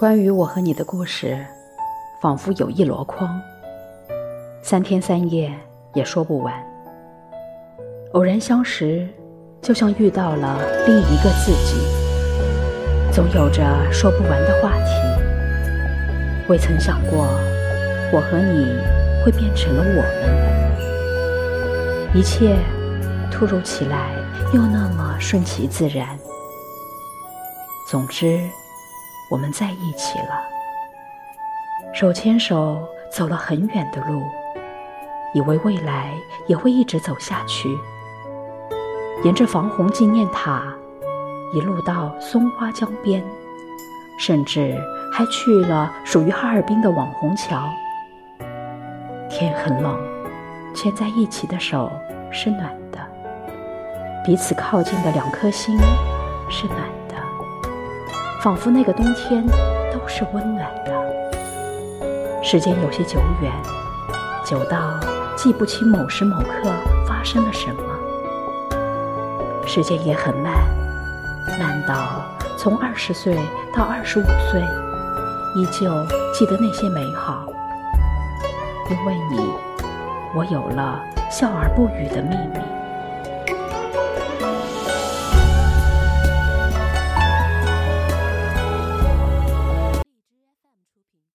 关于我和你的故事，仿佛有一箩筐，三天三夜也说不完。偶然相识，就像遇到了另一个自己，总有着说不完的话题。未曾想过，我和你会变成了我们，一切突如其来，又那么顺其自然。总之，我们在一起了，手牵手走了很远的路，以为未来也会一直走下去。沿着防洪纪念塔，一路到松花江边，甚至还去了属于哈尔滨的网红桥。天很冷，牵在一起的手是暖的，彼此靠近的两颗心是暖，仿佛那个冬天都是温暖的。时间有些久远，久到记不清某时某刻发生了什么。时间也很慢，慢到从二十岁到二十五岁，依旧记得那些美好。因为你，我有了笑而不语的秘密。